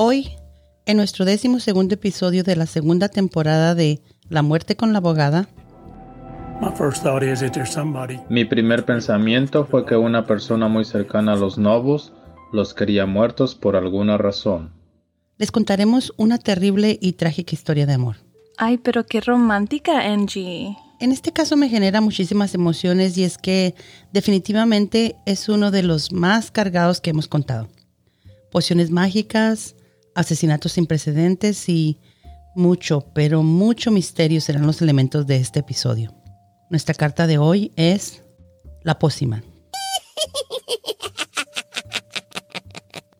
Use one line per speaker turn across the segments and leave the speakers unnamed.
Hoy, en nuestro décimo segundo episodio de la segunda temporada de La muerte con la abogada,
mi primer pensamiento fue que una persona muy cercana a los Novos los quería muertos por alguna razón.
Les contaremos una terrible y trágica historia de amor.
Ay, pero qué romántica, Angie.
En este caso me genera muchísimas emociones y es que definitivamente es uno de los más cargados que hemos contado. Pociones mágicas, asesinatos sin precedentes y mucho, pero mucho misterio serán los elementos de este episodio. Nuestra carta de hoy es la pócima.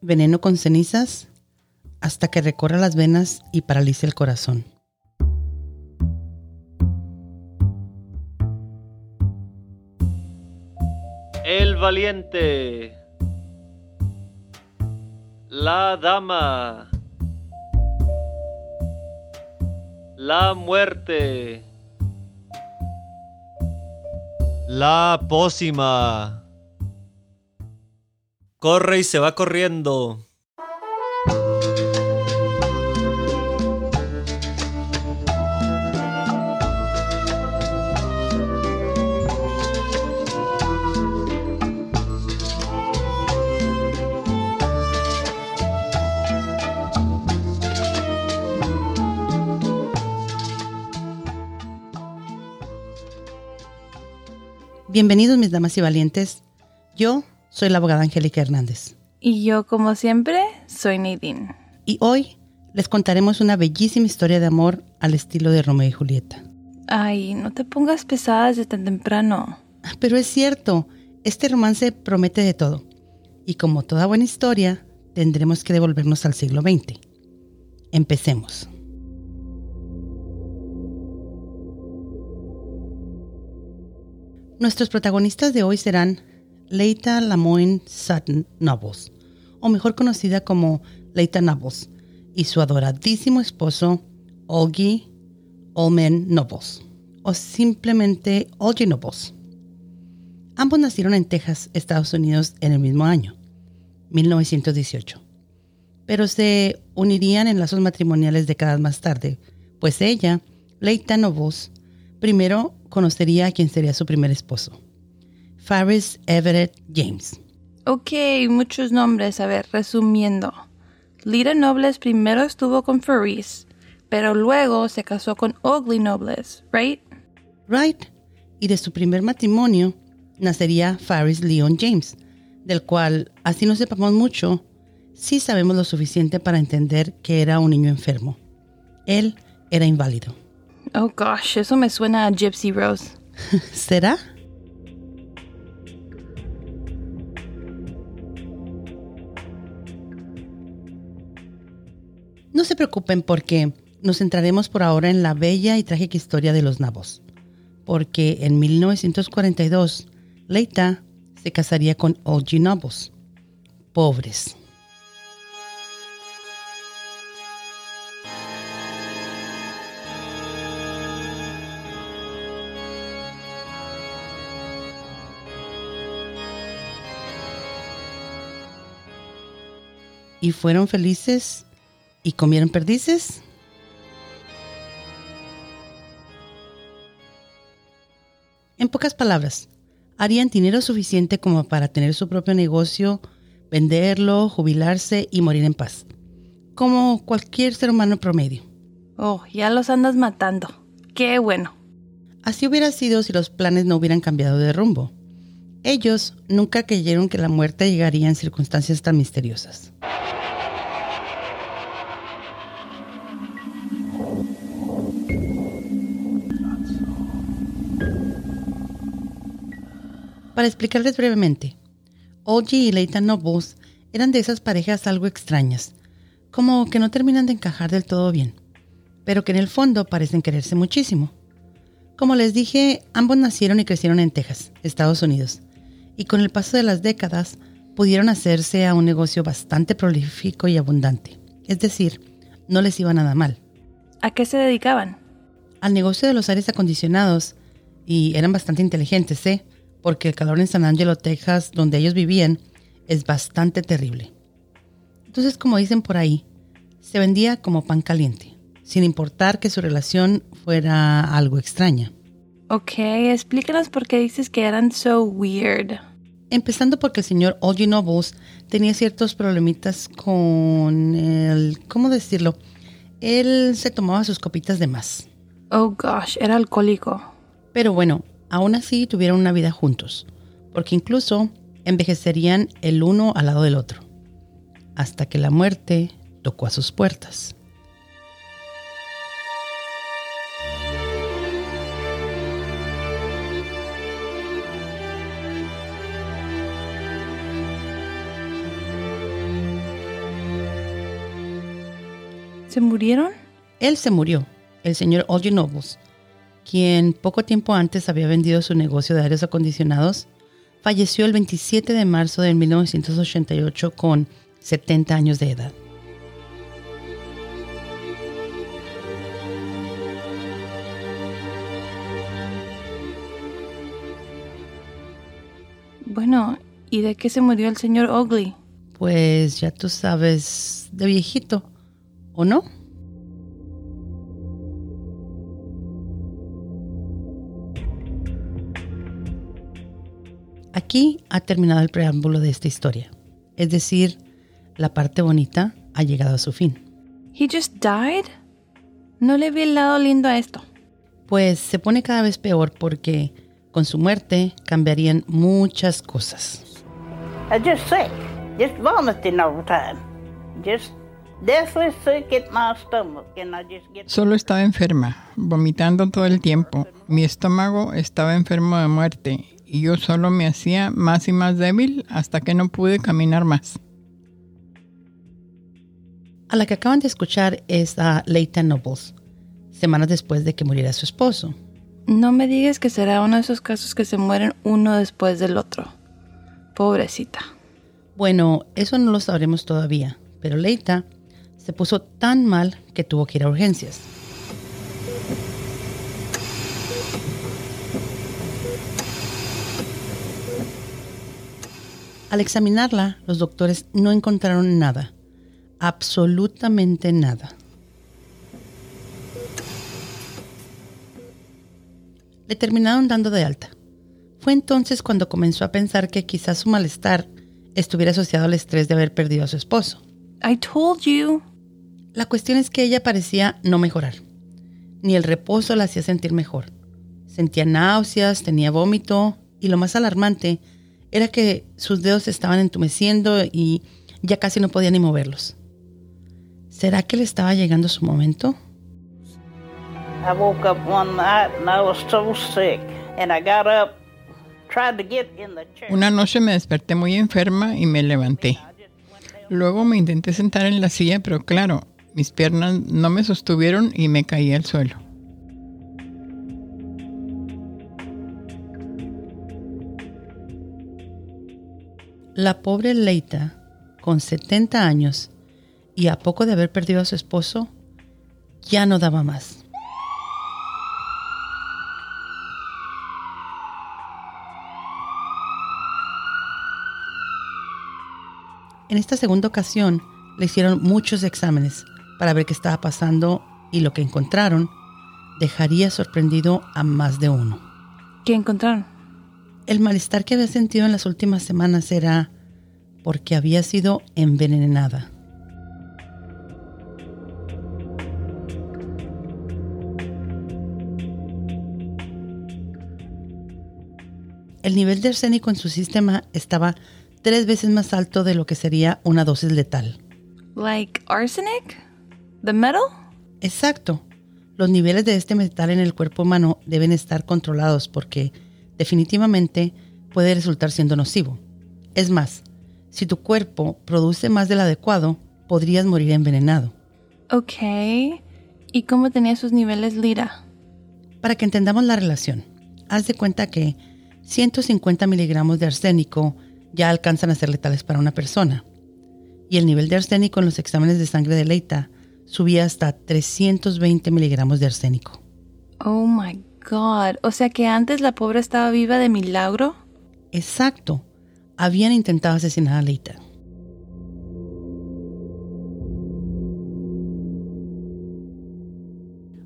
Veneno con cenizas hasta que recorra las venas y paralice el corazón.
El valiente. La dama. La muerte. La pócima. Corre y se va corriendo.
Bienvenidos mis damas y valientes. Yo soy la abogada Angélica Hernández.
Y yo, como siempre, soy Nadine.
Y hoy les contaremos una bellísima historia de amor al estilo de Romeo y Julieta.
Ay, no te pongas pesada desde tan temprano.
Pero es cierto, este romance promete de todo. Y como toda buena historia, tendremos que devolvernos al siglo XX. Empecemos. Nuestros protagonistas de hoy serán Leita Lamoine Sutton Nobles, o mejor conocida como Leita Nobles, y su adoradísimo esposo Olgi Olmen Nobles, o simplemente Olgi Nobles. Ambos nacieron en Texas, Estados Unidos, en el mismo año, 1918, pero se unirían en lazos matrimoniales décadas más tarde, pues ella, Leita Nobles, primero conocería a quien sería su primer esposo, Faris Everett James.
Ok, muchos nombres. A ver, resumiendo. Lita Nobles primero estuvo con Faris, pero luego se casó con Ugly Nobles, ¿right?
Right. Y de su primer matrimonio nacería Faris Leon James, del cual, así no sepamos mucho, sí sabemos lo suficiente para entender que era un niño enfermo. Él era inválido.
Oh gosh, eso me suena a Gypsy Rose.
¿Será? No se preocupen porque nos centraremos por ahora en la bella y trágica historia de los nabos. Porque en 1942, Leita se casaría con Olgi Nabos. Pobres. Y fueron felices y comieron perdices? En pocas palabras, harían dinero suficiente como para tener su propio negocio, venderlo, jubilarse y morir en paz, como cualquier ser humano promedio.
Oh, ya los andas matando. Qué bueno.
Así hubiera sido si los planes no hubieran cambiado de rumbo. Ellos nunca creyeron que la muerte llegaría en circunstancias tan misteriosas. Para explicarles brevemente, Oji y Leighton Nobles eran de esas parejas algo extrañas, como que no terminan de encajar del todo bien, pero que en el fondo parecen quererse muchísimo. Como les dije, ambos nacieron y crecieron en Texas, Estados Unidos, y con el paso de las décadas pudieron hacerse a un negocio bastante prolífico y abundante. Es decir, no les iba nada mal.
¿A qué se dedicaban?
Al negocio de los aires acondicionados, y eran bastante inteligentes, ¿eh? Porque el calor en San Angelo, Texas, donde ellos vivían, es bastante terrible. Entonces, como dicen por ahí, se vendía como pan caliente, sin importar que su relación fuera algo extraña.
Ok, explícanos por qué dices que eran so weird.
Empezando porque el señor Olgy Nobles tenía ciertos problemitas con el... ¿Cómo decirlo? Él se tomaba sus copitas de más.
Oh gosh, era alcohólico.
Pero bueno, aún así tuvieron una vida juntos, porque incluso envejecerían el uno al lado del otro, hasta que la muerte tocó a sus puertas.
¿Se murieron?
Él se murió, el señor Olgy Nobles, quien poco tiempo antes había vendido su negocio de aires acondicionados, falleció el 27 de marzo de 1988 con 70 años de edad.
Bueno, ¿y de qué se murió el señor Ugly?
Pues ya tú sabes, de viejito, ¿o no? Aquí ha terminado el preámbulo de esta historia. Es decir, la parte bonita ha llegado a su fin.
He just died? No le vi el lado lindo a esto.
Pues se pone cada vez peor porque con su muerte cambiarían muchas cosas.
I just sick, just vomiting all the time, just deathly sick at my stomach, and I just get.
Solo estaba enferma, vomitando todo el tiempo. Mi estómago estaba enfermo de muerte y yo solo me hacía más y más débil hasta que no pude caminar más.
A la que acaban de escuchar es a Leita Nobles, semanas después de que muriera su esposo.
No me digas que será uno de esos casos que se mueren uno después del otro. Pobrecita.
Bueno, eso no lo sabremos todavía, pero Leita se puso tan mal que tuvo que ir a urgencias. Al examinarla, los doctores no encontraron nada, absolutamente nada. Le terminaron dando de alta. Fue entonces cuando comenzó a pensar que quizás su malestar estuviera asociado al estrés de haber perdido a su esposo.
I told you.
La cuestión es que ella parecía no mejorar. Ni el reposo la hacía sentir mejor. Sentía náuseas, tenía vómito y lo más alarmante era que sus dedos se estaban entumeciendo y ya casi no podía ni moverlos. ¿Será que le estaba llegando su momento?
I woke up one night and I was so sick, and I got up, tried to get in the chair.
Una noche me desperté muy enferma y me levanté. Luego me intenté sentar en la silla, pero claro, mis piernas no me sostuvieron y me caí al suelo.
La pobre Leita, con 70 años y a poco de haber perdido a su esposo, ya no daba más. En esta segunda ocasión le hicieron muchos exámenes para ver qué estaba pasando y lo que encontraron dejaría sorprendido a más de uno.
¿Qué encontraron?
El malestar que había sentido en las últimas semanas era porque había sido envenenada. El nivel de arsénico en su sistema estaba tres veces más alto de lo que sería una dosis letal.
Like arsenic? The metal?
Exacto. Los niveles de este metal en el cuerpo humano deben estar controlados porque definitivamente puede resultar siendo nocivo. Es más, si tu cuerpo produce más del adecuado, podrías morir envenenado.
Ok. ¿Y cómo tenía sus niveles Lira?
Para que entendamos la relación, haz de cuenta que 150 miligramos de arsénico ya alcanzan a ser letales para una persona. Y el nivel de arsénico en los exámenes de sangre de Leita subía hasta 320 miligramos de arsénico.
Oh my god. O sea que antes la pobre estaba viva de milagro.
Exacto. Habían intentado asesinar a Leita.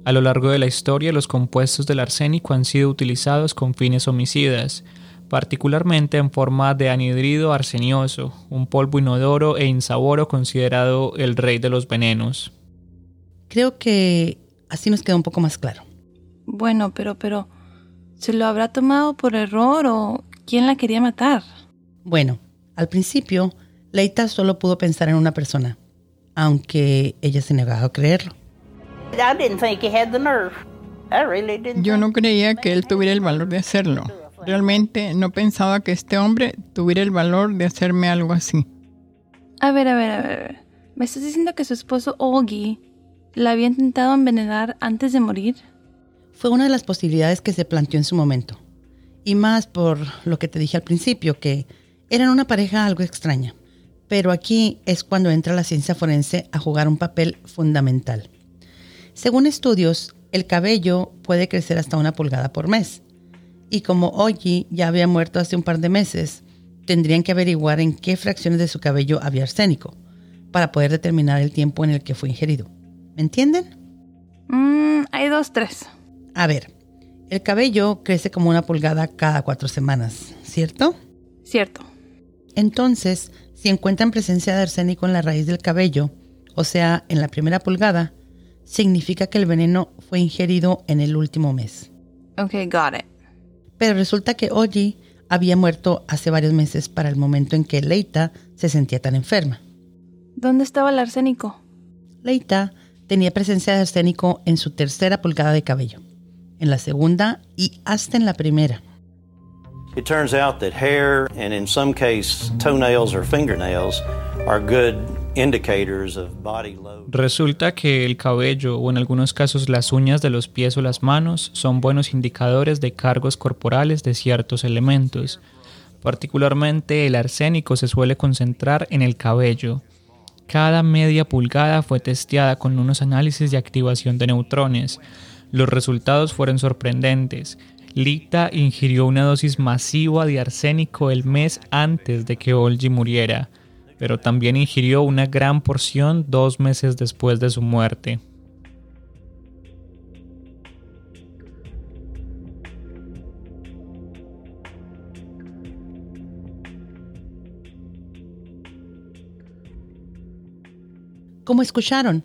A lo largo de la historia, los compuestos del arsénico han sido utilizados con fines homicidas, particularmente en forma de anhidrido arsenioso, un polvo inodoro e insaboro considerado el rey de los venenos.
Creo que así nos queda un poco más claro.
Bueno, pero, pero, ¿se lo habrá tomado por error o quién la quería matar?
Bueno, al principio, Leita solo pudo pensar en una persona, aunque ella se negaba a creerlo.
Yo no creía que él tuviera el valor de hacerlo. Realmente no pensaba que este hombre tuviera el valor de hacerme algo así.
A ver, a ver, a ver. a ver. ¿Me estás diciendo que su esposo Olgi la había intentado envenenar antes de morir?
Fue una de las posibilidades que se planteó en su momento. Y más por lo que te dije al principio, que eran una pareja algo extraña. Pero aquí es cuando entra la ciencia forense a jugar un papel fundamental. Según estudios, el cabello puede crecer hasta una pulgada por mes. Y como Oji ya había muerto hace un par de meses, tendrían que averiguar en qué fracciones de su cabello había arsénico, para poder determinar el tiempo en el que fue ingerido. ¿Me entienden?
Mmm, hay dos, tres.
A ver, el cabello crece como una pulgada cada cuatro semanas, ¿cierto?
Cierto.
Entonces, si encuentran presencia de arsénico en la raíz del cabello, o sea, en la primera pulgada, significa que el veneno fue ingerido en el último mes.
Ok, got it.
Pero resulta que Oji había muerto hace varios meses para el momento en que Leita se sentía tan enferma.
¿Dónde estaba el arsénico?
Leita tenía presencia de arsénico en su tercera pulgada de cabello, en la segunda y hasta en la primera.
It turns out that hair and in some case toenails or fingernails are good indicators of body load.
Resulta que el cabello o en algunos casos las uñas de los pies o las manos son buenos indicadores de cargos corporales de ciertos elementos. Particularmente el arsénico se suele concentrar en el cabello. Cada media pulgada fue testeada con unos análisis de activación de neutrones. Los resultados fueron sorprendentes. Lita ingirió una dosis masiva de arsénico el mes antes de que Olgi muriera, pero también ingirió una gran porción dos meses después de su muerte.
Como escucharon,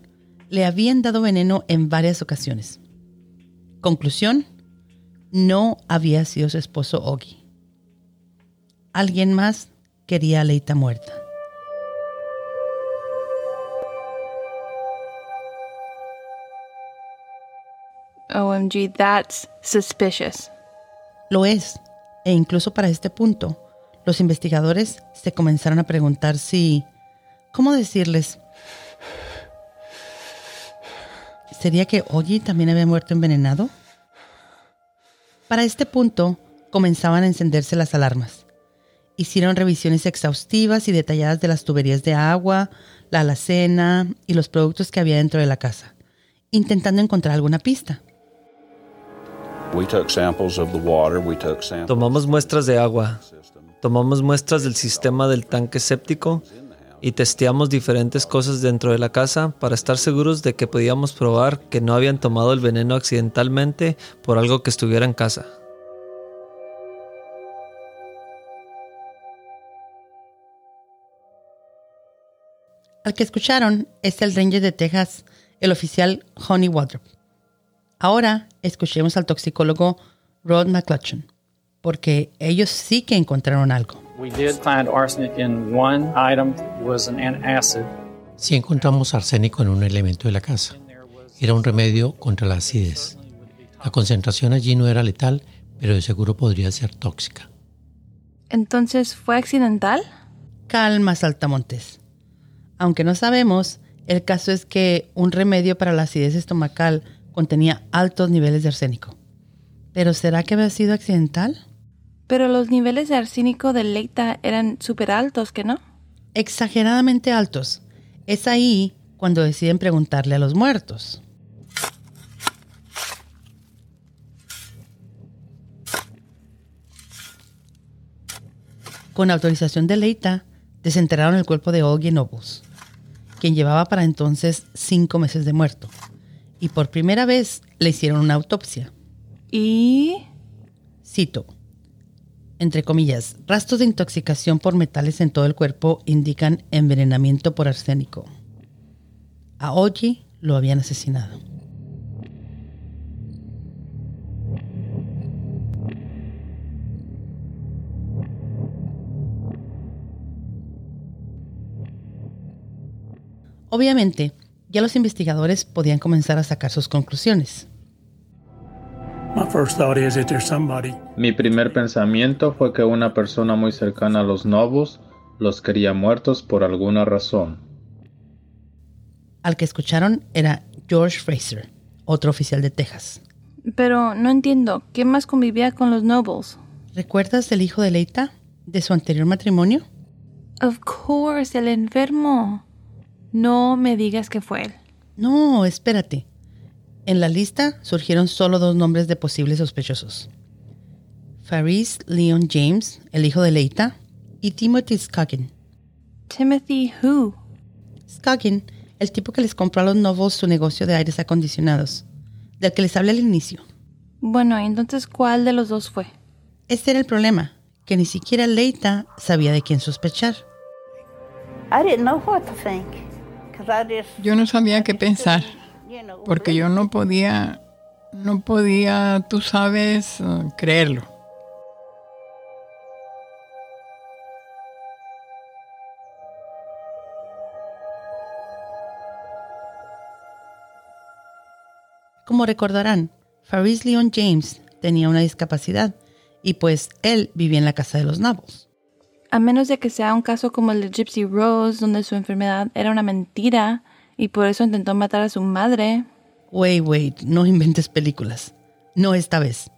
le habían dado veneno en varias ocasiones. Conclusión, no había sido su esposo Ogi. Alguien más quería a Leita muerta.
OMG, that's suspicious.
Lo es, e incluso para este punto, los investigadores se comenzaron a preguntar si, ¿cómo decirles? ¿Sería que Ogi también había muerto envenenado? Para este punto, comenzaban a encenderse las alarmas. Hicieron revisiones exhaustivas y detalladas de las tuberías de agua, la alacena y los productos que había dentro de la casa, intentando encontrar alguna pista.
Tomamos muestras de agua, tomamos muestras del sistema del tanque séptico y testeamos diferentes cosas dentro de la casa para estar seguros de que podíamos probar que no habían tomado el veneno accidentalmente por algo que estuviera en casa.
Al que escucharon es el Ranger de Texas, el oficial Honey Waldrop. Ahora escuchemos al toxicólogo Rod McClutchan, porque ellos sí que encontraron algo.
We did find arsenic in one item, was an antacid.
Sí encontramos arsénico en un elemento de la casa. Era un remedio contra la acidez. La concentración allí no era letal, pero de seguro podría ser tóxica.
Entonces, ¿fue accidental?
Calma, Saltamontes. Aunque no sabemos, el caso es que un remedio para la acidez estomacal contenía altos niveles de arsénico. ¿Pero será que había sido accidental?
Pero los niveles de arsénico de Leita eran súper altos, ¿que no?
Exageradamente altos. Es ahí cuando deciden preguntarle a los muertos. Con autorización de Leita, desenterraron el cuerpo de Ogie Nobles, quien llevaba para entonces cinco meses de muerto. y por primera vez le hicieron una autopsia.
¿Y?
Cito. Entre comillas, rastros de intoxicación por metales en todo el cuerpo indican envenenamiento por arsénico. A Oji lo habían asesinado. Obviamente, ya los investigadores podían comenzar a sacar sus conclusiones.
Mi primer pensamiento fue que una persona muy cercana a los Novos los quería muertos por alguna razón.
Al que escucharon era George Fraser, otro oficial de Texas.
Pero no entiendo, ¿qué más convivía con los Nobles?
¿Recuerdas del hijo de Leita? ¿De su anterior matrimonio?
Of course, el enfermo. No me digas que fue él.
No, espérate. En la lista surgieron solo dos nombres de posibles sospechosos. Faris Leon James, el hijo de Leita, y Timothy Scoggin.
Timothy who?
Scoggin, el tipo que les compró a los novos su negocio de aires acondicionados, del que les hablé al inicio.
Bueno, entonces ¿cuál de los dos fue?
Este era el problema, que ni siquiera Leita sabía de quién sospechar.
I didn't know what to think. 'cause I just,
Yo no sabía qué pensar, porque yo no podía, no podía, tú sabes, eh, creerlo.
Como recordarán, Faris Leon James tenía una discapacidad y pues él vivía en la casa de los Nabos.
A menos de que sea un caso como el de Gypsy Rose, donde su enfermedad era una mentira y por eso intentó matar a su madre.
Wait, wait, no inventes películas. No esta vez.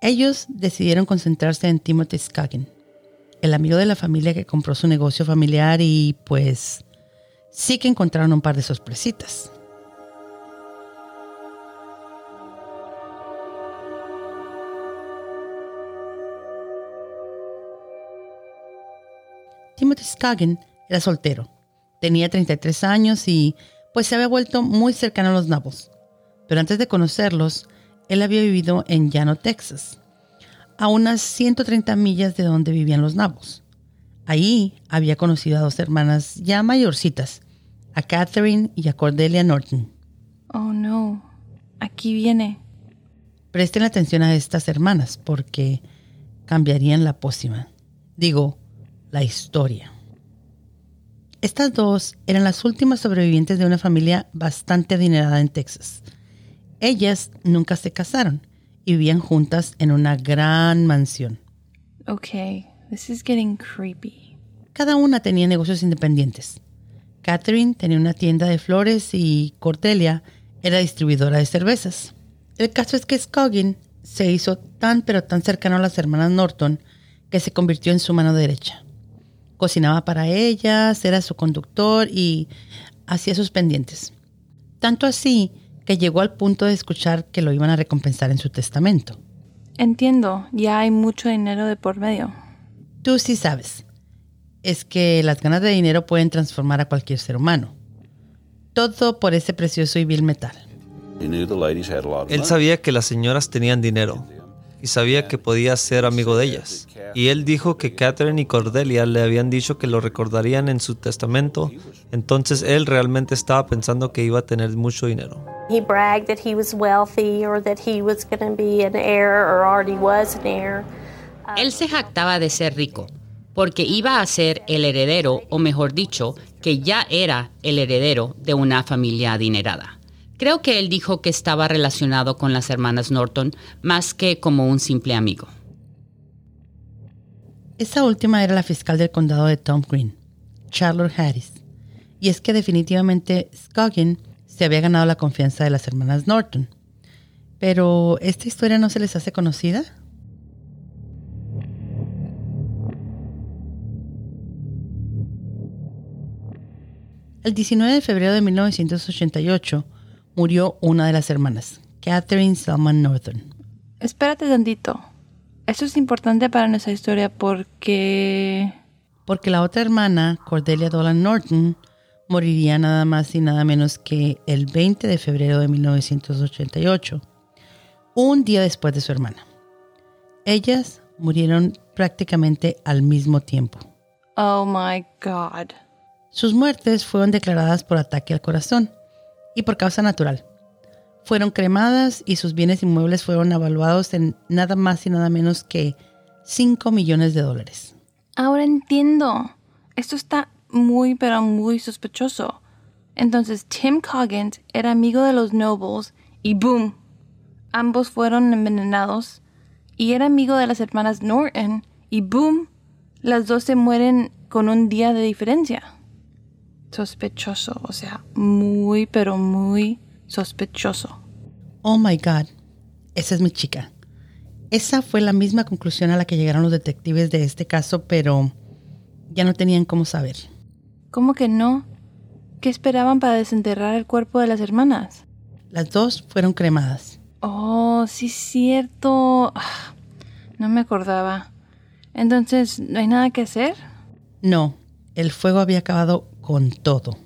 Ellos decidieron concentrarse en Timothy Scoggin, el amigo de la familia que compró su negocio familiar y pues sí que encontraron un par de sorpresitas. Timothy Scoggin era soltero, tenía 33 años y pues se había vuelto muy cercano a los nabos. Pero antes de conocerlos, él había vivido en Llano, Texas, a unas 130 millas de donde vivían los nabos. Ahí había conocido a dos hermanas ya mayorcitas, a Catherine y a Cordelia Norton.
Oh no, aquí viene.
Presten atención a estas hermanas porque cambiarían la pócima. Digo, la historia. Estas dos eran las últimas sobrevivientes de una familia bastante adinerada en Texas. Ellas nunca se casaron y vivían juntas en una gran mansión.
Okay, this is getting creepy.
Cada una tenía negocios independientes. Catherine tenía una tienda de flores y Cordelia era distribuidora de cervezas. El caso es que Scoggin se hizo tan pero tan cercano a las hermanas Norton que se convirtió en su mano derecha. Cocinaba para ellas, era su conductor y hacía sus pendientes. Tanto así que llegó al punto de escuchar que lo iban a recompensar en su testamento.
Entiendo, ya hay mucho dinero de por medio.
Tú sí sabes. Es que las ganas de dinero pueden transformar a cualquier ser humano. Todo por ese precioso y vil metal.
Él sabía que las señoras tenían dinero y sabía que podía ser amigo de ellas. Y él dijo que Catherine y Cordelia le habían dicho que lo recordarían en su testamento, entonces él realmente estaba pensando que iba a tener mucho dinero.
He bragged that he was wealthy or that he was going to be an heir or already was an heir.
Él se jactaba de ser rico, porque iba a ser el heredero, o mejor dicho, que ya era el heredero de una familia adinerada. Creo que él dijo que estaba relacionado con las hermanas Norton más que como un simple amigo.
Esa última era la fiscal del condado de Tom Green, Charlotte Harris. Y es que definitivamente Scoggin se había ganado la confianza de las hermanas Norton. Pero, ¿esta historia no se les hace conocida? El 19 de febrero de 1988 murió una de las hermanas, Catherine Selman Norton.
Espérate tantito. Esto es importante para nuestra historia porque...
Porque la otra hermana, Cordelia Dolan Norton, moriría nada más y nada menos que el 20 de febrero de 1988, un día después de su hermana. Ellas murieron prácticamente al mismo tiempo.
Oh my God.
Sus muertes fueron declaradas por ataque al corazón y por causa natural. Fueron cremadas y sus bienes inmuebles fueron evaluados en nada más y nada menos que 5 millones de dólares.
Ahora entiendo. Esto está muy, pero muy sospechoso. Entonces Tim Coggins era amigo de los Nobles y boom, ambos fueron envenenados. Y era amigo de las hermanas Norton y boom, las dos se mueren con un día de diferencia. Sospechoso, o sea, muy, pero muy sospechoso.
Oh my God, esa es mi chica. Esa fue la misma conclusión a la que llegaron los detectives de este caso, pero ya no tenían cómo saber.
¿Cómo que no? ¿Qué esperaban para desenterrar el cuerpo de las hermanas?
Las dos fueron cremadas.
Oh, sí, cierto. Ah, no me acordaba. Entonces, ¿no hay nada que hacer?
No, el fuego había acabado con todo.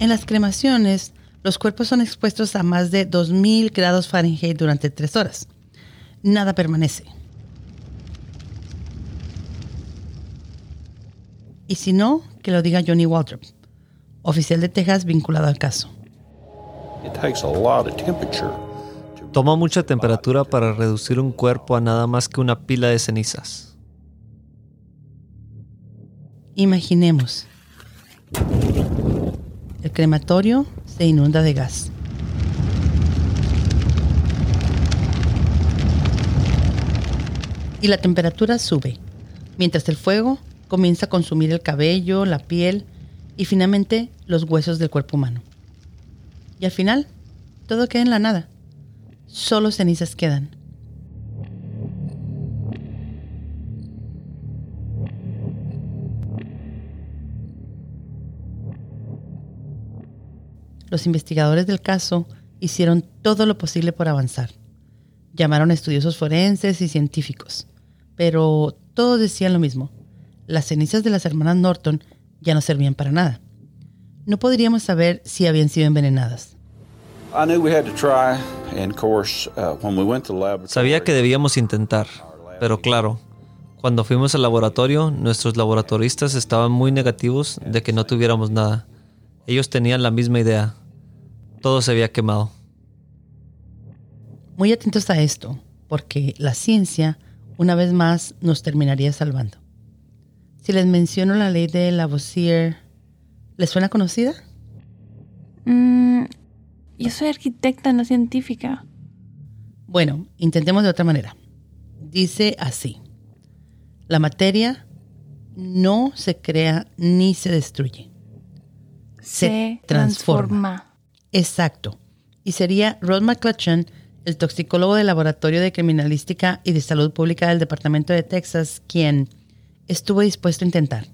En las cremaciones, los cuerpos son expuestos a más de 2000 grados Fahrenheit durante tres horas. Nada permanece. Y si no, que lo diga Johnny Waltrip, oficial de Texas vinculado al caso.
Toma mucha temperatura para reducir un cuerpo a nada más que una pila de cenizas.
Imaginemos. El crematorio se inunda de gas. Y la temperatura sube, mientras el fuego comienza a consumir el cabello, la piel y finalmente los huesos del cuerpo humano. Y al final, todo queda en la nada. Solo cenizas quedan. Los investigadores del caso hicieron todo lo posible por avanzar. Llamaron a estudiosos forenses y científicos, pero todos decían lo mismo. Las cenizas de las hermanas Norton ya no servían para nada. No podríamos saber si habían sido envenenadas.
Sabía que debíamos intentar, pero claro, cuando fuimos al laboratorio, nuestros laboratoristas estaban muy negativos de que no tuviéramos nada. Ellos tenían la misma idea. Todo se había quemado.
Muy atentos a esto, porque la ciencia, una vez más, nos terminaría salvando. Si les menciono la ley de Lavoisier, ¿les suena conocida?
Mm, yo soy arquitecta, no científica.
Bueno, intentemos de otra manera. Dice así. La materia no se crea ni se destruye.
Se, transforma.
Exacto. Y sería Rod McClutchan, el toxicólogo del Laboratorio de Criminalística y de Salud Pública del Departamento de Texas, quien estuvo dispuesto a intentar.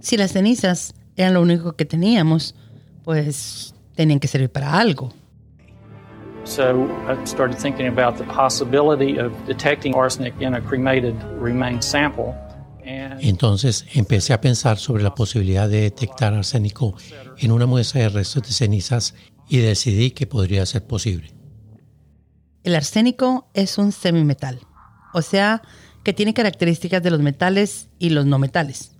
Si las cenizas eran lo único que teníamos, pues tenían que servir para algo.
So I started thinking about the possibility of detecting arsenic in a cremated remains sample.
Entonces empecé a pensar sobre la posibilidad de detectar arsénico en una muestra de restos de cenizas y decidí que podría ser posible.
El arsénico es un semimetal, o sea, que tiene características de los metales y los no metales.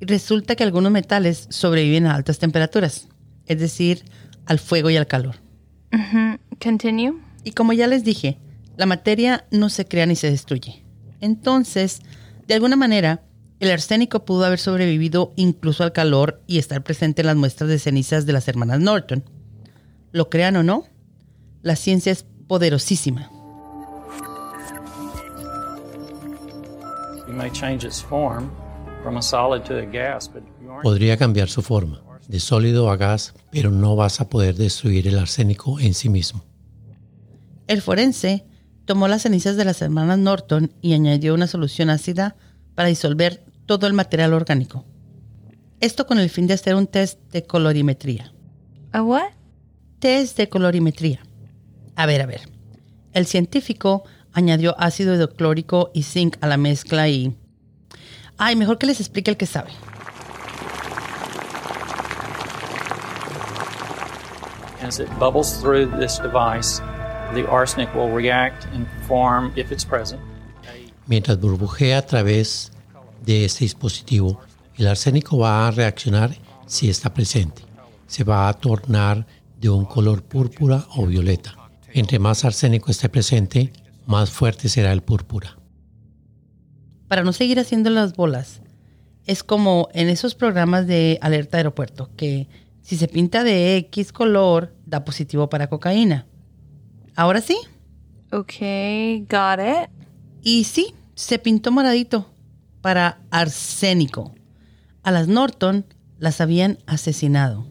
Y resulta que algunos metales sobreviven a altas temperaturas, es decir, al fuego y al calor.
Continue.
Y como ya les dije, la materia no se crea ni se destruye. Entonces, de alguna manera, el arsénico pudo haber sobrevivido incluso al calor y estar presente en las muestras de cenizas de las hermanas Norton. Lo crean o no, la ciencia es poderosísima.
Podría cambiar su forma, de sólido a gas, pero no vas a poder destruir el arsénico en sí mismo.
El forense tomó las cenizas de las hermanas Norton y añadió una solución ácida para disolver todo el material orgánico. Esto con el fin de hacer un test de colorimetría.
¿A what?
Test de colorimetría. A ver, a ver. El científico añadió ácido hidroclórico y zinc a la mezcla y... Ay, mejor que les explique el que sabe.
As it bubbles through this device, the arsenic will react and form, if it's present,
Mientras burbujea a través de este dispositivo, el arsénico va a reaccionar si está presente. Se va a tornar de un color púrpura o violeta. Entre más arsénico esté presente, más fuerte será el púrpura.
Para no seguir haciendo las bolas, es como en esos programas de alerta aeropuerto, que si se pinta de X color, da positivo para cocaína. Ahora sí.
Ok, got it.
Y sí, se pintó moradito para arsénico. A las Norton las habían asesinado.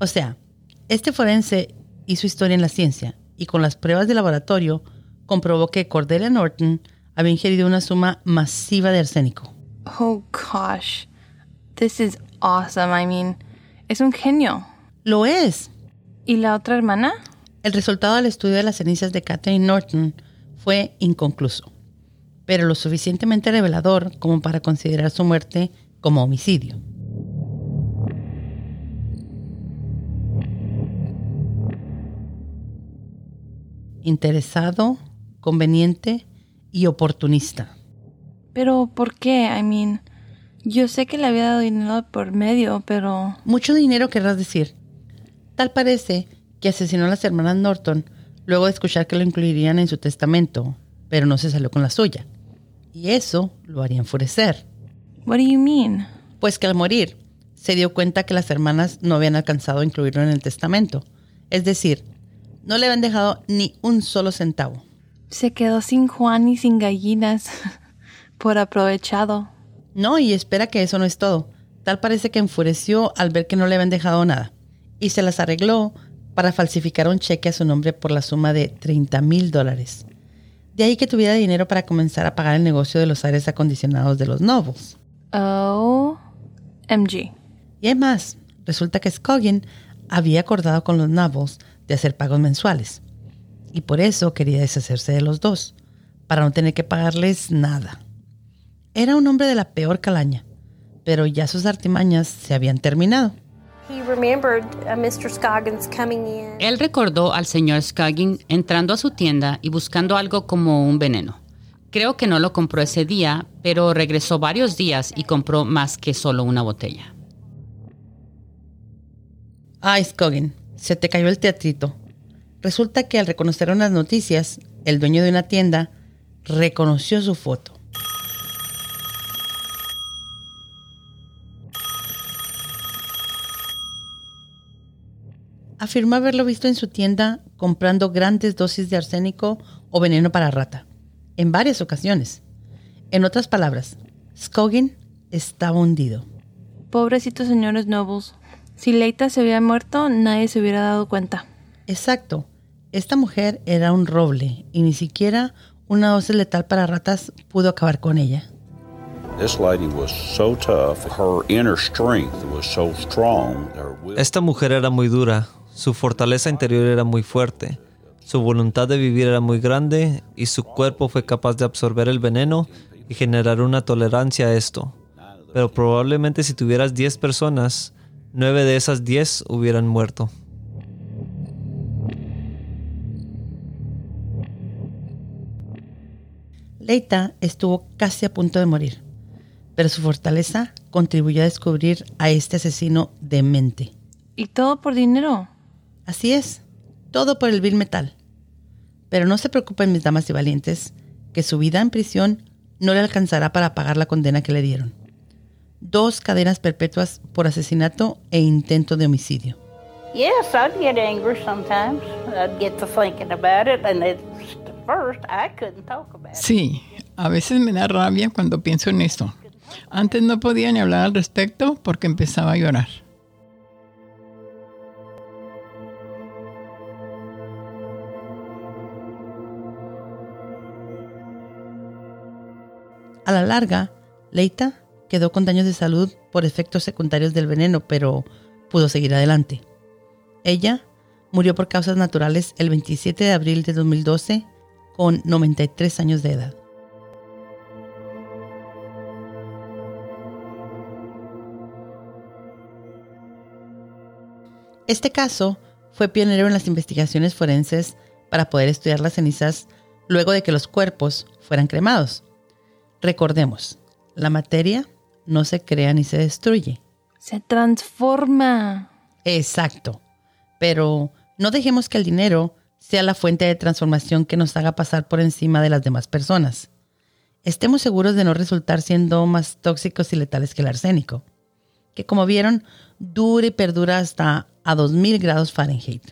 O sea, este forense hizo historia en la ciencia y con las pruebas de laboratorio comprobó que Cordelia Norton había ingerido una suma masiva de arsénico.
Oh gosh, this is awesome. I mean, es un genio.
Lo es.
¿Y la otra hermana?
El resultado del estudio de las cenizas de Catherine Norton fue inconcluso, pero lo suficientemente revelador como para considerar su muerte como homicidio. Interesado, conveniente y oportunista.
Pero ¿por qué? I mean, yo sé que le había dado dinero por medio, pero...
Mucho dinero querrás decir. Tal parece que asesinó a las hermanas Norton luego de escuchar que lo incluirían en su testamento, pero no se salió con la suya. Y eso lo haría enfurecer.
What do you mean?
Pues que al morir se dio cuenta que las hermanas no habían alcanzado a incluirlo en el testamento. Es decir, no le habían dejado ni un solo centavo.
Se quedó sin Juan y sin gallinas. por aprovechado.
No, y espera que eso no es todo. Tal parece que enfureció al ver que no le habían dejado nada. Y se las arregló para falsificar un cheque a su nombre por la suma de 30 mil dólares. De ahí que tuviera dinero para comenzar a pagar el negocio de los aires acondicionados de los Novos.
Oh, MG.
Y además, resulta que Scoggin había acordado con los Novos de hacer pagos mensuales. Y por eso quería deshacerse de los dos, para no tener que pagarles nada. Era un hombre de la peor calaña, pero ya sus artimañas se habían terminado.
Él recordó al señor Scoggin entrando a su tienda y buscando algo como un veneno. Creo que no lo compró ese día, pero regresó varios días y compró más que solo una botella.
Ay, Scoggin, se te cayó el teatrito. Resulta que al reconocer unas noticias, el dueño de una tienda reconoció su foto. afirmó haberlo visto en su tienda comprando grandes dosis de arsénico o veneno para rata, en varias ocasiones. En otras palabras, Scoggin estaba hundido.
Pobrecitos señores Nobles. Si Leita se había muerto, nadie se hubiera dado cuenta.
Exacto. Esta mujer era un roble y ni siquiera una dosis letal para ratas pudo acabar con ella.
Esta mujer era muy dura. Su fortaleza interior era muy fuerte, su voluntad de vivir era muy grande y su cuerpo fue capaz de absorber el veneno y generar una tolerancia a esto. Pero probablemente si tuvieras 10 personas, 9 de esas 10 hubieran muerto.
Leita estuvo casi a punto de morir, pero su fortaleza contribuyó a descubrir a este asesino demente.
¿Y todo por dinero?
Así es, todo por el vil metal. Pero no se preocupen mis damas y valientes, que su vida en prisión no le alcanzará para pagar la condena que le dieron. Dos cadenas perpetuas por asesinato e intento de homicidio.
Yes, I'd get angry sometimes. I'd get to thinking about it, and at first I couldn't talk about it.
Sí, a veces me da rabia cuando pienso en esto. Antes no podía ni hablar al respecto porque empezaba a llorar.
A la larga, Leita quedó con daños de salud por efectos secundarios del veneno, pero pudo seguir adelante. Ella murió por causas naturales el 27 de abril de 2012 con 93 años de edad. Este caso fue pionero en las investigaciones forenses para poder estudiar las cenizas luego de que los cuerpos fueran cremados. Recordemos, la materia no se crea ni se destruye.
Se transforma.
Exacto. Pero no dejemos que el dinero sea la fuente de transformación que nos haga pasar por encima de las demás personas. Estemos seguros de no resultar siendo más tóxicos y letales que el arsénico, que como vieron, dura y perdura hasta a 2000 grados Fahrenheit.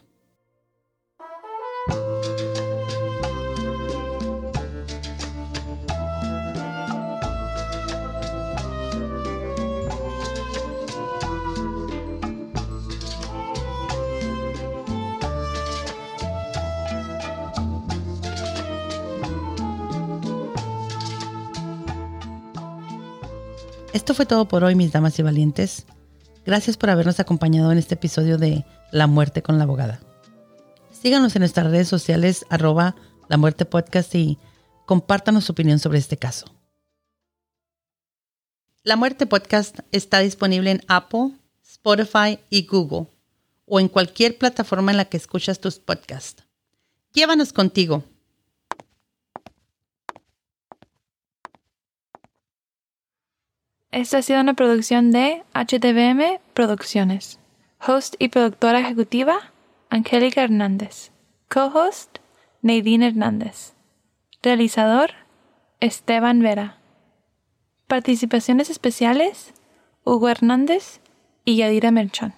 Esto fue todo por hoy, mis damas y valientes. Gracias por habernos acompañado en este episodio de La Muerte con la Abogada. Síganos en nuestras redes sociales, arroba La Muerte Podcast y compártanos su opinión sobre este caso. La Muerte Podcast está disponible en Apple, Spotify y Google o en cualquier plataforma en la que escuchas tus podcasts. Llévanos contigo.
Esta ha sido una producción de HTBM Producciones. Host y productora ejecutiva, Angélica Hernández. Co-host, Nadine Hernández. Realizador, Esteban Vera. Participaciones especiales, Hugo Hernández y Yadira Merchán.